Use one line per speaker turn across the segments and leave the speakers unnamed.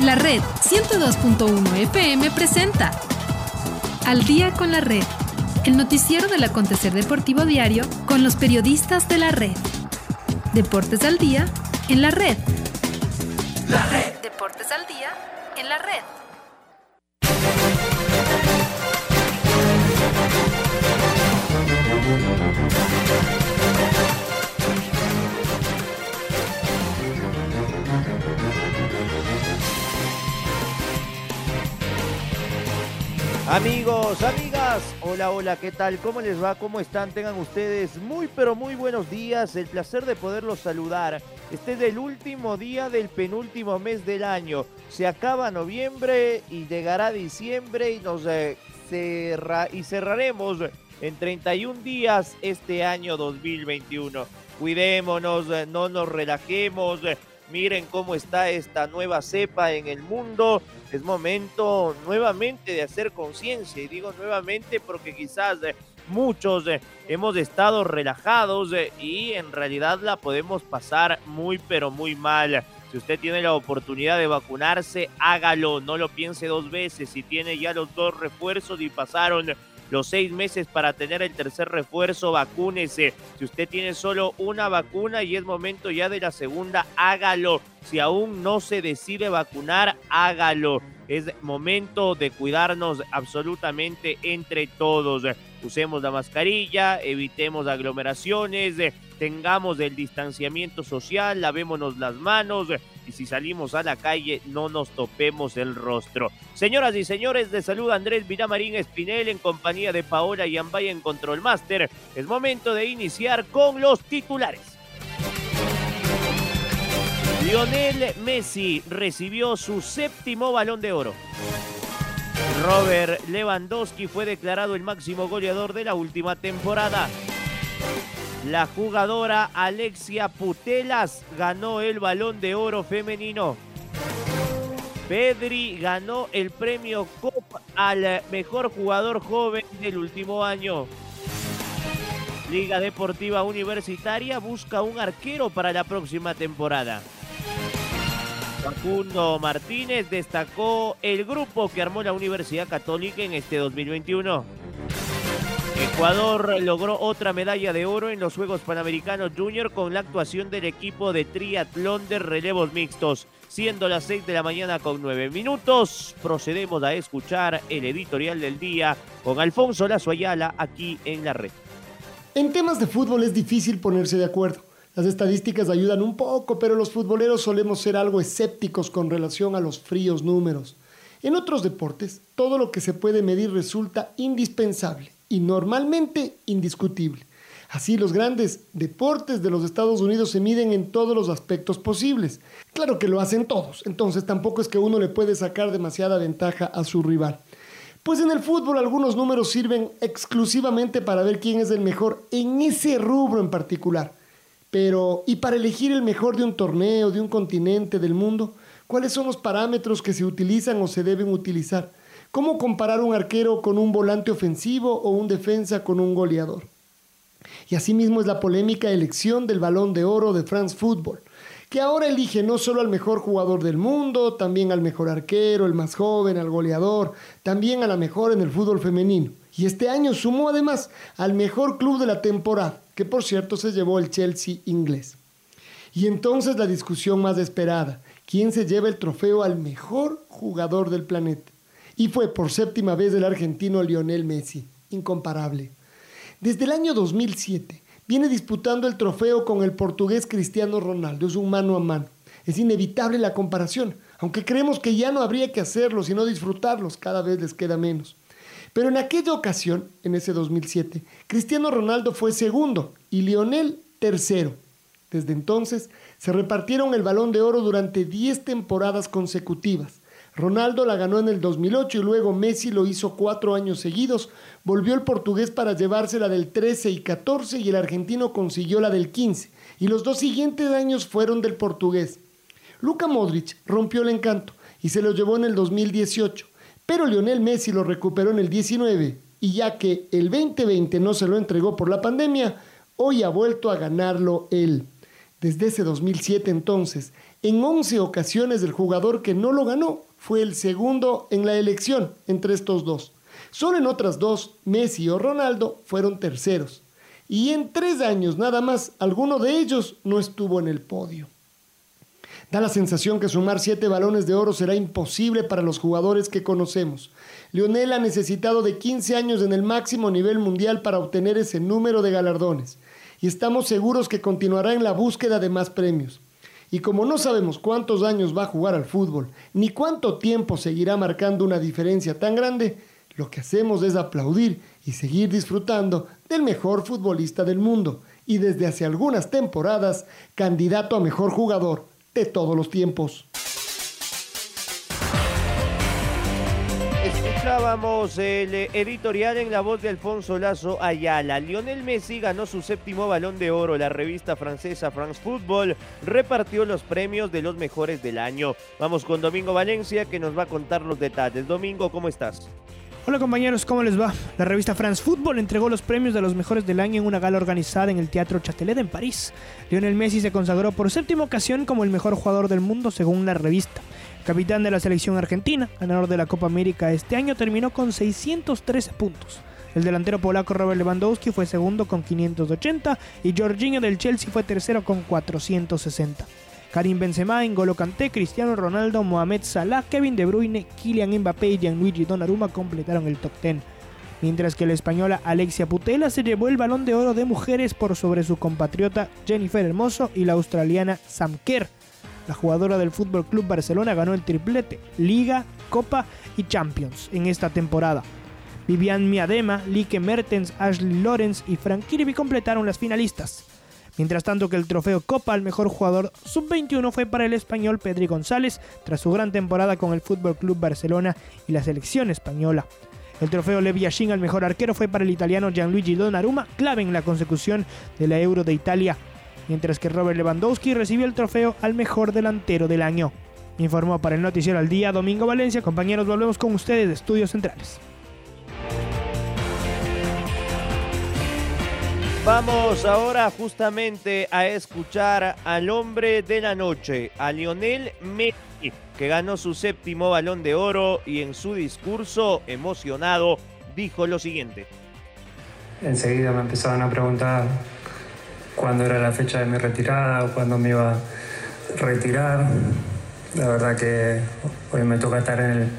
La red 102.1 FM presenta Al día con la red, el noticiero del acontecer deportivo diario con los periodistas de la red. Deportes al día en la red.
La red.
Deportes al día en la red.
Amigos, amigas, hola, hola, ¿qué tal? ¿Cómo les va? ¿Cómo están? Tengan ustedes muy, pero muy buenos días. El placer de poderlos saludar. Este es el último día del penúltimo mes del año. Se acaba noviembre y llegará diciembre y nos eh, y cerraremos en 31 días este año 2021. Cuidémonos, eh, no nos relajemos. Miren cómo está esta nueva cepa en el mundo. Es momento nuevamente de hacer conciencia. Y digo nuevamente porque quizás eh, muchos eh, hemos estado relajados eh, y en realidad la podemos pasar muy pero muy mal. Si usted tiene la oportunidad de vacunarse, hágalo. No lo piense dos veces. Si tiene ya los dos refuerzos y pasaron los seis meses para tener el tercer refuerzo, vacúnese. Si usted tiene solo una vacuna y es momento ya de la segunda, hágalo. Si aún no se decide vacunar, hágalo. Es momento de cuidarnos absolutamente entre todos. Usemos la mascarilla, evitemos aglomeraciones, tengamos el distanciamiento social, lavémonos las manos y si salimos a la calle no nos topemos el rostro. Señoras y señores, de salud Andrés Vilamarín Espinel en compañía de Paola Yambay en Control Master. Es momento de iniciar con los titulares. Lionel Messi recibió su séptimo balón de oro. Robert Lewandowski fue declarado el máximo goleador de la última temporada. La jugadora Alexia Putelas ganó el balón de oro femenino. Pedri ganó el premio COP al mejor jugador joven del último año. Liga Deportiva Universitaria busca un arquero para la próxima temporada. Facundo Martínez destacó el grupo que armó la Universidad Católica en este 2021. Ecuador logró otra medalla de oro en los Juegos Panamericanos Junior con la actuación del equipo de triatlón de relevos mixtos. Siendo las 6 de la mañana con 9 minutos, procedemos a escuchar el editorial del día con Alfonso Lazo Ayala aquí en la red.
En temas de fútbol es difícil ponerse de acuerdo. Las estadísticas ayudan un poco, pero los futboleros solemos ser algo escépticos con relación a los fríos números. En otros deportes, todo lo que se puede medir resulta indispensable y normalmente indiscutible. Así los grandes deportes de los Estados Unidos se miden en todos los aspectos posibles. Claro que lo hacen todos, entonces tampoco es que uno le puede sacar demasiada ventaja a su rival. Pues en el fútbol algunos números sirven exclusivamente para ver quién es el mejor en ese rubro en particular. Pero, ¿y para elegir el mejor de un torneo, de un continente, del mundo? ¿Cuáles son los parámetros que se utilizan o se deben utilizar? ¿Cómo comparar un arquero con un volante ofensivo o un defensa con un goleador? Y asimismo es la polémica elección del balón de oro de France Football, que ahora elige no solo al mejor jugador del mundo, también al mejor arquero, el más joven, al goleador, también a la mejor en el fútbol femenino. Y este año sumó además al mejor club de la temporada, que por cierto se llevó el Chelsea inglés. Y entonces la discusión más esperada, ¿quién se lleva el trofeo al mejor jugador del planeta? Y fue por séptima vez el argentino Lionel Messi, incomparable. Desde el año 2007 viene disputando el trofeo con el portugués Cristiano Ronaldo, es un mano a mano. Es inevitable la comparación, aunque creemos que ya no habría que hacerlo, sino disfrutarlos, cada vez les queda menos. Pero en aquella ocasión, en ese 2007, Cristiano Ronaldo fue segundo y Lionel tercero. Desde entonces se repartieron el balón de oro durante 10 temporadas consecutivas. Ronaldo la ganó en el 2008 y luego Messi lo hizo cuatro años seguidos. Volvió el portugués para llevarse la del 13 y 14 y el argentino consiguió la del 15. Y los dos siguientes años fueron del portugués. Luka Modric rompió el encanto y se lo llevó en el 2018. Pero Lionel Messi lo recuperó en el 19 y ya que el 2020 no se lo entregó por la pandemia, hoy ha vuelto a ganarlo él. Desde ese 2007 entonces, En 11 ocasiones el jugador que no lo ganó fue el segundo en la elección entre estos dos. Solo en otras dos, Messi o Ronaldo fueron terceros. Y en tres años nada más, alguno de ellos no estuvo en el podio. Da la sensación que sumar siete balones de oro será imposible para los jugadores que conocemos. Lionel ha necesitado de 15 años en el máximo nivel mundial para obtener ese número de galardones. Y estamos seguros que continuará en la búsqueda de más premios. Y como no sabemos cuántos años va a jugar al fútbol, ni cuánto tiempo seguirá marcando una diferencia tan grande, lo que hacemos es aplaudir y seguir disfrutando del mejor futbolista del mundo y desde hace algunas temporadas candidato a mejor jugador de todos los tiempos.
Escuchábamos el editorial en la voz de Alfonso Lazo Ayala. Lionel Messi ganó su séptimo balón de oro. La revista francesa France Football repartió los premios de los mejores del año. Vamos con Domingo Valencia que nos va a contar los detalles. Domingo, ¿cómo estás?
Hola compañeros, ¿cómo les va? La revista France Football entregó los premios de los mejores del año en una gala organizada en el Teatro Châtelet en París. Lionel Messi se consagró por séptima ocasión como el mejor jugador del mundo según la revista. Capitán de la selección argentina, ganador de la Copa América este año, terminó con 613 puntos. El delantero polaco Robert Lewandowski fue segundo con 580 y Jorginho del Chelsea fue tercero con 460. Karim Benzema, N'Golo Kanté, Cristiano Ronaldo, Mohamed Salah, Kevin De Bruyne, Kylian Mbappé y Gianluigi Donnarumma completaron el top 10. Mientras que la española Alexia Putela se llevó el balón de oro de mujeres por sobre su compatriota Jennifer Hermoso y la australiana Sam Kerr. La jugadora del Fútbol Club Barcelona ganó el triplete, Liga, Copa y Champions en esta temporada. Vivian Miadema, Lique Mertens, Ashley Lawrence y Frank Kirby completaron las finalistas. Mientras tanto que el trofeo Copa al mejor jugador sub-21 fue para el español Pedri González tras su gran temporada con el Fútbol Club Barcelona y la selección española. El trofeo Levi Yashin al mejor arquero fue para el italiano Gianluigi Donnarumma, clave en la consecución de la Euro de Italia, mientras que Robert Lewandowski recibió el trofeo al mejor delantero del año. Informó para el Noticiero al Día Domingo Valencia. Compañeros, volvemos con ustedes de Estudios Centrales.
Vamos ahora justamente a escuchar al hombre de la noche, a Lionel Messi, que ganó su séptimo balón de oro y en su discurso emocionado dijo lo siguiente.
Enseguida me empezaban a preguntar cuándo era la fecha de mi retirada o cuándo me iba a retirar. La verdad que hoy me toca estar en,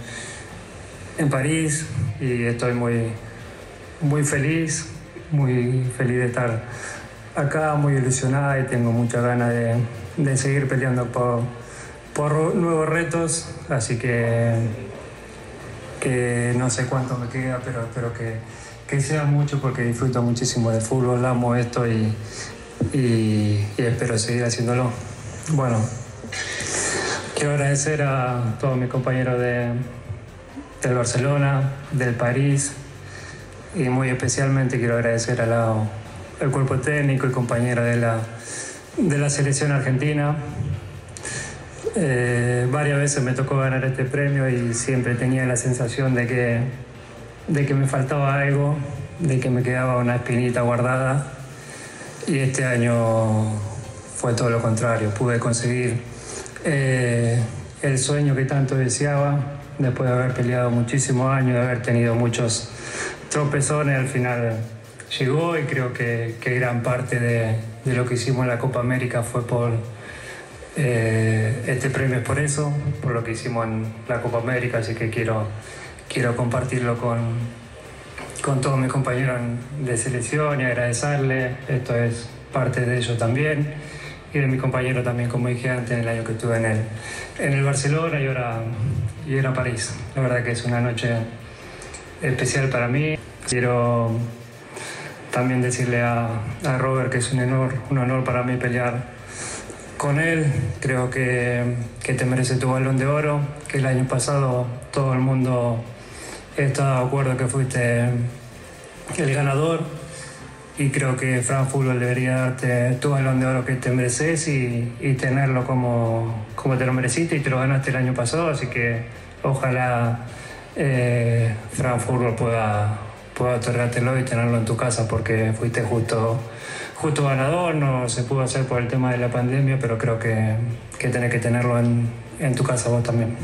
en París y estoy muy, muy feliz muy feliz de estar acá, muy ilusionada y tengo muchas ganas de, de seguir peleando por, por, nuevos retos, así que, que no sé cuánto me queda, pero espero que, que sea mucho porque disfruto muchísimo del fútbol, amo esto y, y, espero seguir haciéndolo. Bueno, quiero agradecer a todos mis compañeros de, del Barcelona, del París, y muy especialmente quiero agradecer al cuerpo técnico y compañero de la, de la selección argentina. Eh, varias veces me tocó ganar este premio y siempre tenía la sensación de que, de que me faltaba algo, de que me quedaba una espinita guardada. Y este año fue todo lo contrario, pude conseguir eh, el sueño que tanto deseaba, después de haber peleado muchísimos años, de haber tenido muchos tropezones al final llegó y creo que, gran parte de, lo que hicimos en la Copa América fue por eh, este premio es por eso, por lo que hicimos en la Copa América, así que quiero, quiero compartirlo con, con todos mis compañeros de selección y agradecerle. Esto es parte de ello también y de mi compañero también, como dije antes, en el año que estuve en el, en el Barcelona y ahora, y ahora París. La verdad que es una noche especial para mí. Quiero también decirle a, Robert que es un honor, un honor para mí pelear con él. Creo que, que, te merece tu balón de oro, que el año pasado todo el mundo está de acuerdo que fuiste el ganador y creo que Fran Fútbol debería darte tu balón de oro que te mereces y, tenerlo como, como te lo mereciste y te lo ganaste el año pasado, así que ojalá eh, Frankfurt pueda, pueda otorgártelo y tenerlo en tu casa porque fuiste justo, justo ganador, no se pudo hacer por el tema de la pandemia, pero creo que, que tenés que tenerlo en, en tu casa vos también.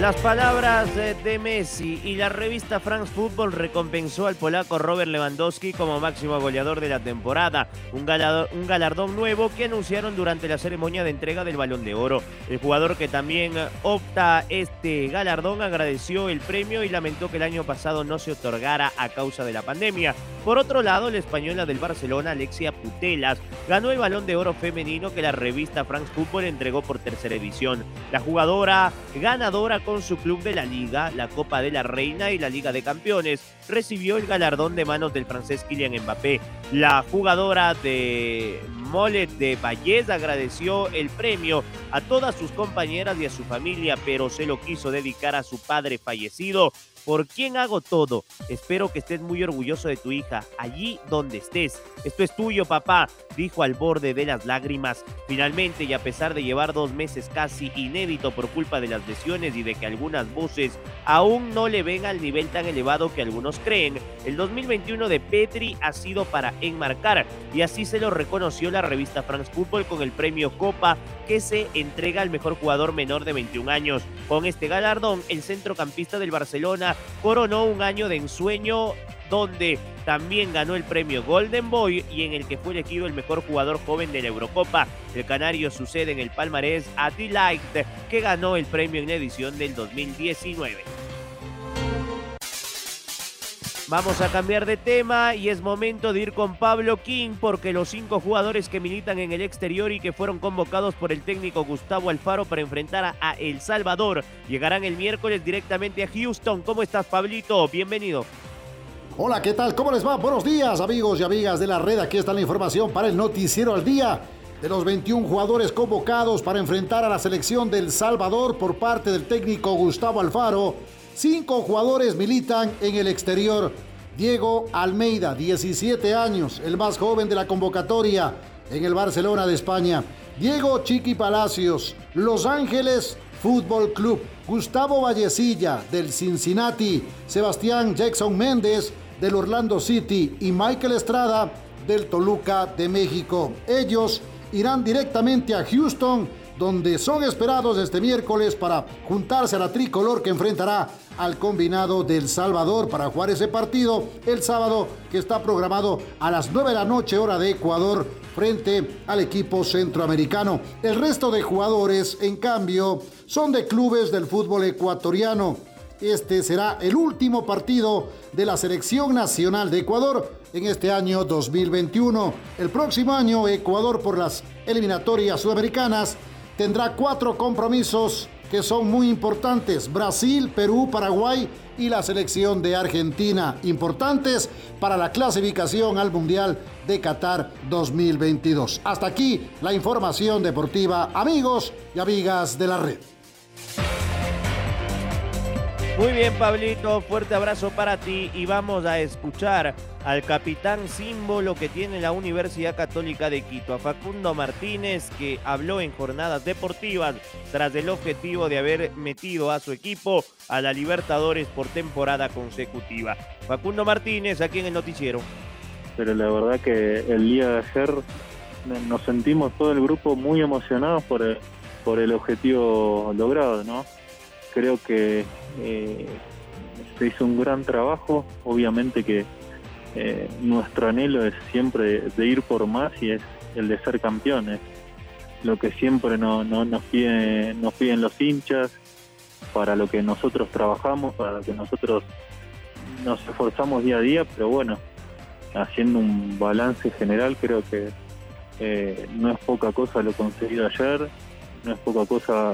Las palabras de Messi y la revista France Football recompensó al polaco Robert Lewandowski como máximo goleador de la temporada, un galardón, nuevo que anunciaron durante la ceremonia de entrega del Balón de Oro. El jugador que también opta este galardón agradeció el premio y lamentó que el año pasado no se otorgara a causa de la pandemia. Por otro lado, la española del Barcelona, Alexia Putelas, ganó el Balón de Oro femenino que la revista France Football entregó por tercera edición. La jugadora ganadora con su club de la Liga, la Copa de la Reina y la Liga de Campeones. Recibió el galardón de manos del francés Kylian Mbappé. La jugadora de Molet de Vallés agradeció el premio a todas sus compañeras y a su familia, pero se lo quiso dedicar a su padre fallecido, por quien hago todo. Espero que estés muy orgulloso de tu hija, allí donde estés. Esto es tuyo, papá, dijo al borde de las lágrimas. Finalmente, y a pesar de llevar dos meses casi inédito por culpa de las lesiones y de que algunas voces aún no le ven al nivel tan elevado que algunos creen, el 2021 de Petri ha sido para enmarcar y así se lo reconoció la revista France Football con el premio Copa que se entrega al mejor jugador menor de 21 años. Con este galardón, el centrocampista del Barcelona coronó un año de ensueño donde también ganó el premio Golden Boy y en el que fue elegido el mejor jugador joven de la Eurocopa. El canario sucede en el palmarés a Delight, que ganó el premio en edición del 2019. Vamos a cambiar de tema y es momento de ir con Pablo King porque los cinco jugadores que militan en el exterior y que fueron convocados por el técnico Gustavo Alfaro para enfrentar a El Salvador llegarán el miércoles directamente a Houston. ¿Cómo estás, Pablito? Bienvenido.
Hola, ¿qué tal? ¿Cómo les va? Buenos días, amigos y amigas de la red. Aquí está la información para el Noticiero al Día. De los 21 jugadores convocados para enfrentar a la selección del Salvador por parte del técnico Gustavo Alfaro, Cinco jugadores militan en el exterior. Diego Almeida, 17 años, el más joven de la convocatoria en el Barcelona de España. Diego Chiqui Palacios, Los Ángeles Fútbol Club. Gustavo Vallecilla, del Cincinnati. Sebastián Jackson Méndez, del Orlando City. Y Michael Estrada, del Toluca de México. Ellos irán directamente a Houston donde son esperados este miércoles para juntarse a la tricolor que enfrentará al combinado del Salvador para jugar ese partido el sábado que está programado a las 9 de la noche hora de Ecuador frente al equipo centroamericano. El resto de jugadores, en cambio, son de clubes del fútbol ecuatoriano. Este será el último partido de la selección nacional de Ecuador en este año 2021. El próximo año Ecuador por las eliminatorias sudamericanas tendrá cuatro compromisos que son muy importantes. Brasil, Perú, Paraguay y la selección de Argentina. Importantes para la clasificación al Mundial de Qatar 2022. Hasta aquí la información deportiva, amigos y amigas de la red.
Muy bien, Pablito, fuerte abrazo para ti y vamos a escuchar al capitán símbolo que tiene la Universidad Católica de Quito, a Facundo Martínez, que habló en jornadas deportivas tras el objetivo de haber metido a su equipo a la Libertadores por temporada consecutiva. Facundo Martínez, aquí en el noticiero.
Pero la verdad que el día de ayer nos sentimos todo el grupo muy emocionados por el, por el objetivo logrado, ¿no? Creo que eh, se hizo un gran trabajo, obviamente que eh, nuestro anhelo es siempre de ir por más y es el de ser campeones. Lo que siempre no, nos, piden, nos piden los hinchas, para lo que nosotros trabajamos, para lo que nosotros nos esforzamos día a día, pero bueno, haciendo un balance general creo que eh, no es poca cosa lo conseguido ayer, no es poca cosa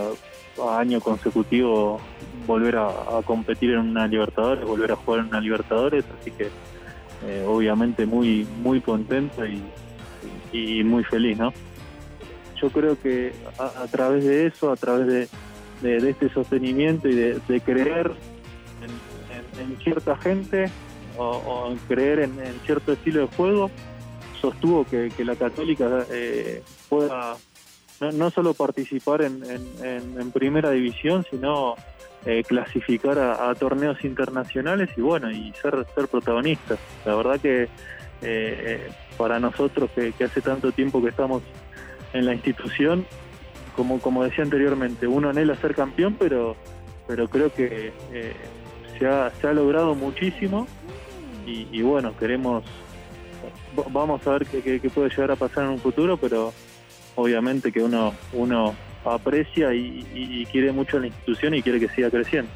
año consecutivo volver a, competir en una Libertadores, volver a jugar en una Libertadores, así que eh, obviamente muy muy contento y, muy feliz, ¿no? Yo creo que a, través de eso, a través de, este sostenimiento y de, creer en, cierta gente o, en creer en, cierto estilo de juego, sostuvo que, la católica eh, pueda no, solo participar en, en, primera división, sino eh, clasificar a, torneos internacionales y bueno, y ser, ser protagonistas. La verdad que eh, para nosotros que, hace tanto tiempo que estamos en la institución, como, como decía anteriormente, uno anhela ser campeón, pero, pero creo que eh, se, ha, se ha logrado muchísimo y, bueno, queremos, vamos a ver qué, qué, puede llegar a pasar en un futuro, pero obviamente que uno, uno aprecia y, quiere mucho la institución y quiere que siga creciendo.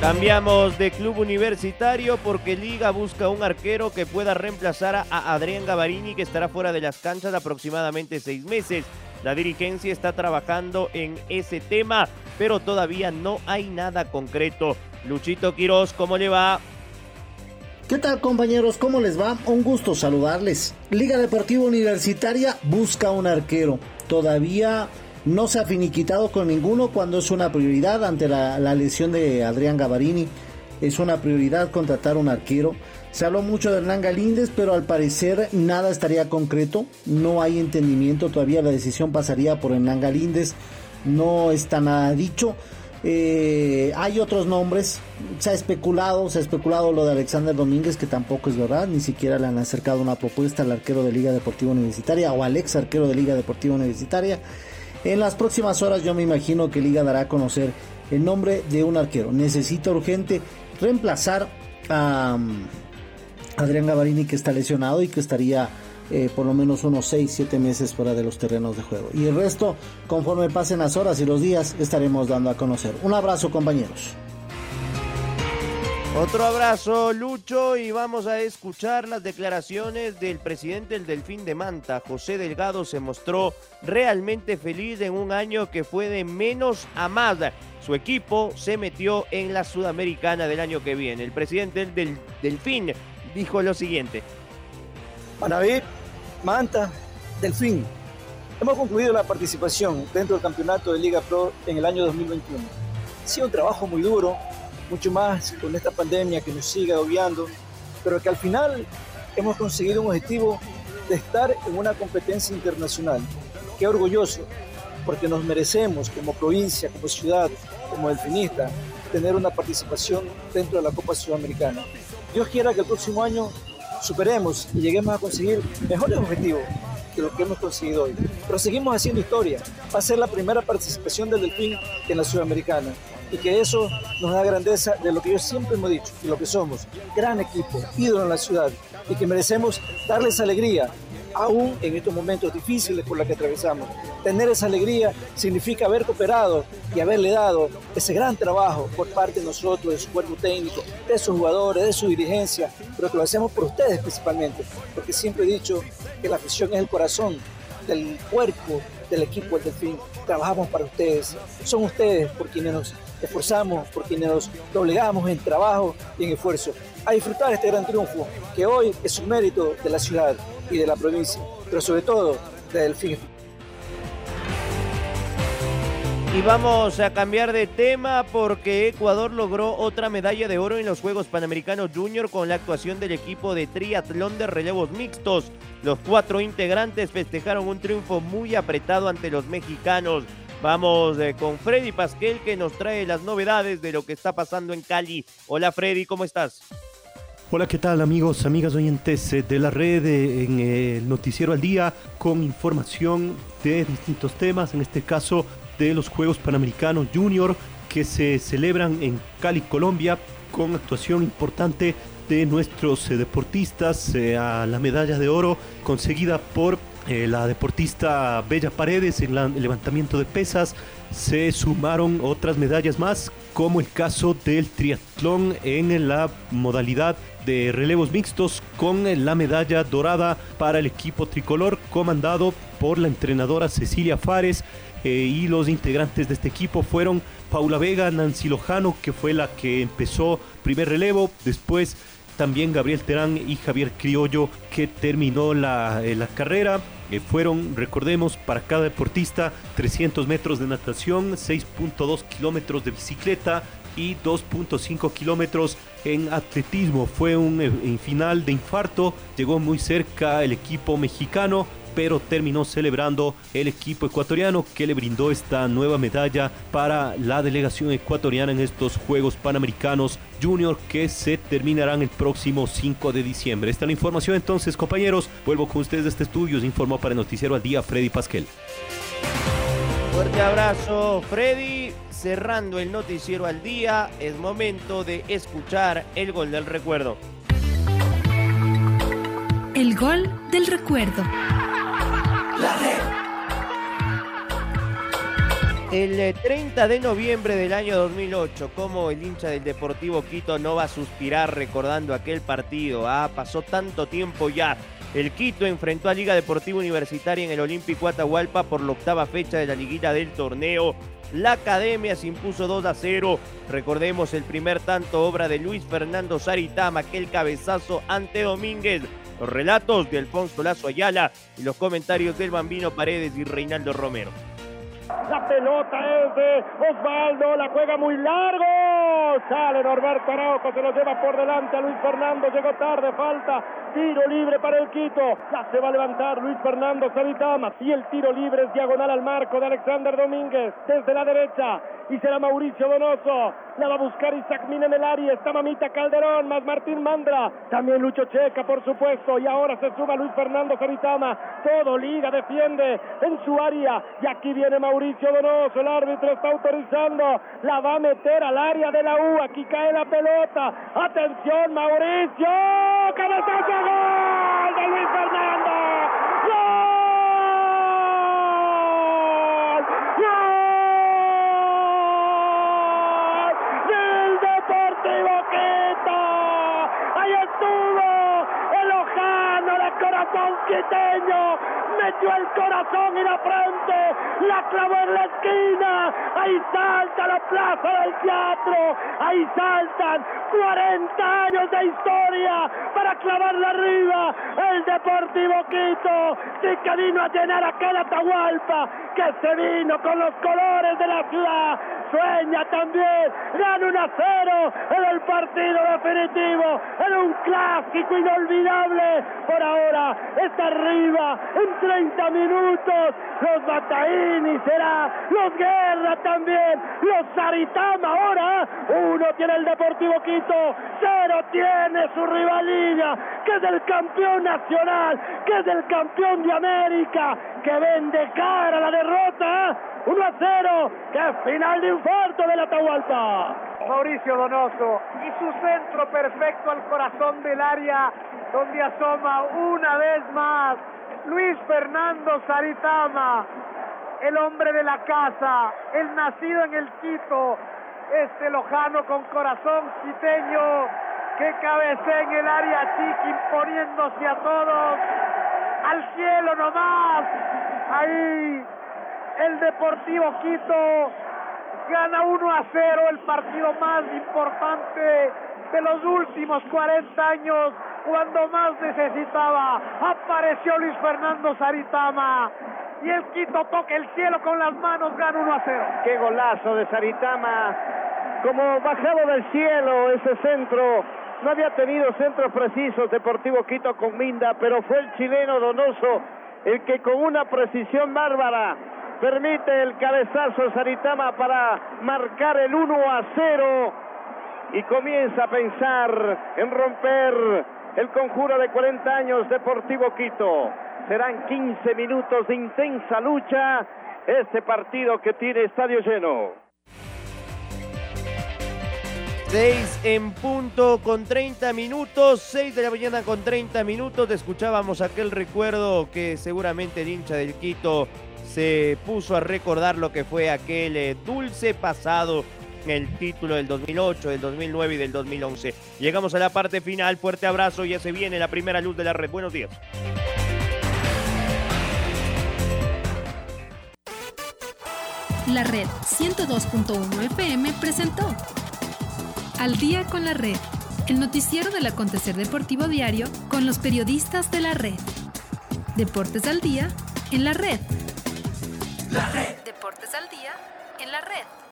Cambiamos de club universitario porque Liga busca un arquero que pueda reemplazar a Adrián Gavarini que estará fuera de las canchas aproximadamente seis meses. La dirigencia está trabajando en ese tema, pero todavía no hay nada concreto. Luchito Quiroz, ¿cómo le va?
¿Qué tal compañeros? ¿Cómo les va? Un gusto saludarles. Liga Deportiva Universitaria busca un arquero. Todavía no se ha finiquitado con ninguno cuando es una prioridad ante la, lesión de Adrián Gavarini. Es una prioridad contratar un arquero. Se habló mucho de Hernán Galíndez, pero al parecer nada estaría concreto. No hay entendimiento todavía. La decisión pasaría por Hernán Galíndez. No está nada dicho. Eh, hay otros nombres, se ha especulado, se ha especulado lo de Alexander Domínguez, que tampoco es verdad, ni siquiera le han acercado una propuesta al arquero de Liga Deportiva Universitaria o al ex arquero de Liga Deportiva Universitaria. En las próximas horas yo me imagino que Liga dará a conocer el nombre de un arquero. Necesita urgente reemplazar a um, Adrián Gavarini que está lesionado y que estaría eh, por lo menos unos 6-7 meses fuera de los terrenos de juego. Y el resto, conforme pasen las horas y los días, estaremos dando a conocer. Un abrazo compañeros.
Otro abrazo, Lucho, y vamos a escuchar las declaraciones del presidente del Delfín de Manta. José Delgado se mostró realmente feliz en un año que fue de menos a más. Su equipo se metió en la Sudamericana del año que viene. El presidente del Delfín dijo lo siguiente.
Manaví, Manta, Delfín. Hemos concluido la participación dentro del campeonato de Liga Pro en el año 2021. Ha sido un trabajo muy duro, mucho más con esta pandemia que nos sigue obviando, pero que al final hemos conseguido un objetivo de estar en una competencia internacional. Qué orgulloso, porque nos merecemos como provincia, como ciudad, como delfinista, tener una participación dentro de la Copa Sudamericana. Dios quiera que el próximo año superemos y lleguemos a conseguir mejores objetivos que lo que hemos conseguido hoy. Pero seguimos haciendo historia. Va a ser la primera participación del Delfín en la Sudamericana. Y que eso nos da grandeza de lo que yo siempre hemos dicho y lo que somos. Gran equipo, ídolo en la ciudad. Y que merecemos darles alegría aún en estos momentos difíciles por los que atravesamos. Tener esa alegría significa haber cooperado y haberle dado ese gran trabajo por parte de nosotros, de su cuerpo técnico, de sus jugadores, de su dirigencia, pero que lo hacemos por ustedes principalmente, porque siempre he dicho que la afición es el corazón del cuerpo del equipo del Delfín. Trabajamos para ustedes, son ustedes por quienes nos esforzamos, por quienes nos doblegamos en trabajo y en esfuerzo a disfrutar este gran triunfo, que hoy es un mérito de la ciudad y de la provincia, pero sobre todo de Delfín.
Y vamos a cambiar de tema porque Ecuador logró otra medalla de oro en los Juegos Panamericanos Junior con la actuación del equipo de triatlón de relevos mixtos. Los cuatro integrantes festejaron un triunfo muy apretado ante los mexicanos. Vamos eh, con Freddy Pasquel que nos trae las novedades de lo que está pasando en Cali. Hola Freddy, ¿cómo estás?
Hola, ¿qué tal amigos, amigas oyentes eh, de la red eh, en el Noticiero al Día con información de distintos temas, en este caso de los Juegos Panamericanos Junior que se celebran en Cali, Colombia, con actuación importante de nuestros eh, deportistas a la medalla de oro conseguida por la deportista Bella Paredes en el levantamiento de pesas. Se sumaron otras medallas más, como el caso del triatlón en la modalidad de relevos mixtos con la medalla dorada para el equipo tricolor comandado por la entrenadora Cecilia Fares eh, y los integrantes de este equipo fueron Paula Vega, Nancy Lojano que fue la que empezó primer relevo, después también Gabriel Terán y Javier Criollo que terminó la, eh, la carrera. Eh, fueron, recordemos, para cada deportista 300 metros de natación, 6.2 kilómetros de bicicleta, y 2.5 kilómetros en atletismo. Fue un eh, final de infarto, llegó muy cerca el equipo mexicano, pero terminó celebrando el equipo ecuatoriano que le brindó esta nueva medalla para la delegación ecuatoriana en estos Juegos Panamericanos Junior que se terminarán el próximo 5 de diciembre. Esta es la información entonces, compañeros. Vuelvo con ustedes de este estudio. Se informó para el Noticiero al Día Freddy Pasquel.
Fuerte abrazo, Freddy. Cerrando el noticiero al día, es momento de escuchar el gol del recuerdo.
El gol del recuerdo.
El 30 de noviembre del año 2008, como el hincha del Deportivo Quito no va a suspirar recordando aquel partido? Ah, pasó tanto tiempo ya. El Quito enfrentó a Liga Deportiva Universitaria en el Olímpico Atahualpa por la octava fecha de la liguilla del torneo. La Academia se impuso 2 a 0. Recordemos el primer tanto obra de Luis Fernando Saritama, aquel cabezazo ante Domínguez. Los relatos de Alfonso Lazo Ayala y los comentarios del Bambino Paredes y Reinaldo Romero.
La pelota es de Osvaldo, la juega muy largo. Sale Norberto Araujo, se lo lleva por delante a Luis Fernando. Llegó tarde, falta. Tiro libre para el Quito. Ya se va a levantar Luis Fernando Savitama. Y el tiro libre es diagonal al marco de Alexander Domínguez. Desde la derecha. Y será Mauricio Donoso. La va a buscar Isaac Mina en el área. Está Mamita Calderón, más Martín Mandra. También Lucho Checa, por supuesto. Y ahora se suma Luis Fernando Savitama. Todo liga, defiende en su área. Y aquí viene Mauricio Donoso. El árbitro está autorizando. La va a meter al área de la U. Aquí cae la pelota. Atención, Mauricio. Gol de Luis Fernando. De corazón quiteño. Metió el corazón y la frente. La clavó en la esquina. Ahí salta la plaza del teatro. Ahí saltan 40 años de historia para clavarla arriba. El Deportivo Quito. Sí que vino a llenar aquel Atahualpa. Que se vino con los colores de la ciudad. Sueña también. Gana 1 a 0 en el partido definitivo. En un clásico inolvidable. Por ahora está arriba en 30 minutos. Los Bataini será. Los Guerra también. Los Saritama ahora. Uno tiene el Deportivo Quito. Cero tiene su rivalina. Que es el campeón nacional. Que es el campeón de América. Que vende cara la derrota. 1 a 0. Que final de infarto del Atahualpa.
Mauricio Donoso y su centro perfecto al corazón del área donde asoma una vez más Luis Fernando Saritama, el hombre de la casa, el nacido en el Quito, este lojano con corazón quiteño que cabecea en el área chica imponiéndose a todos al cielo nomás. Ahí el Deportivo Quito gana 1 a 0 el partido más importante de los últimos 40 años cuando más necesitaba. Apareció Luis Fernando Saritama y el Quito toca el cielo con las manos, gana 1 a 0.
Qué golazo de Saritama, como bajado del cielo ese centro. No había tenido centros precisos Deportivo Quito con Minda, pero fue el chileno Donoso el que con una precisión bárbara permite el cabezazo Saritama para marcar el 1 a 0 y comienza a pensar en romper el conjuro de 40 años Deportivo Quito. Serán 15 minutos de intensa lucha este partido que tiene estadio lleno.
6 en punto con 30 minutos, 6 de la mañana con 30 minutos. Escuchábamos aquel recuerdo que seguramente el hincha del Quito se puso a recordar lo que fue aquel eh, dulce pasado el título del 2008, del 2009 y del 2011. Llegamos a la parte final, fuerte abrazo, ya se viene la primera luz de la red. Buenos días.
La red 102.1 FM presentó Al día con la red, el noticiero del acontecer deportivo diario con los periodistas de la red. Deportes al día en la red. Deportes al día.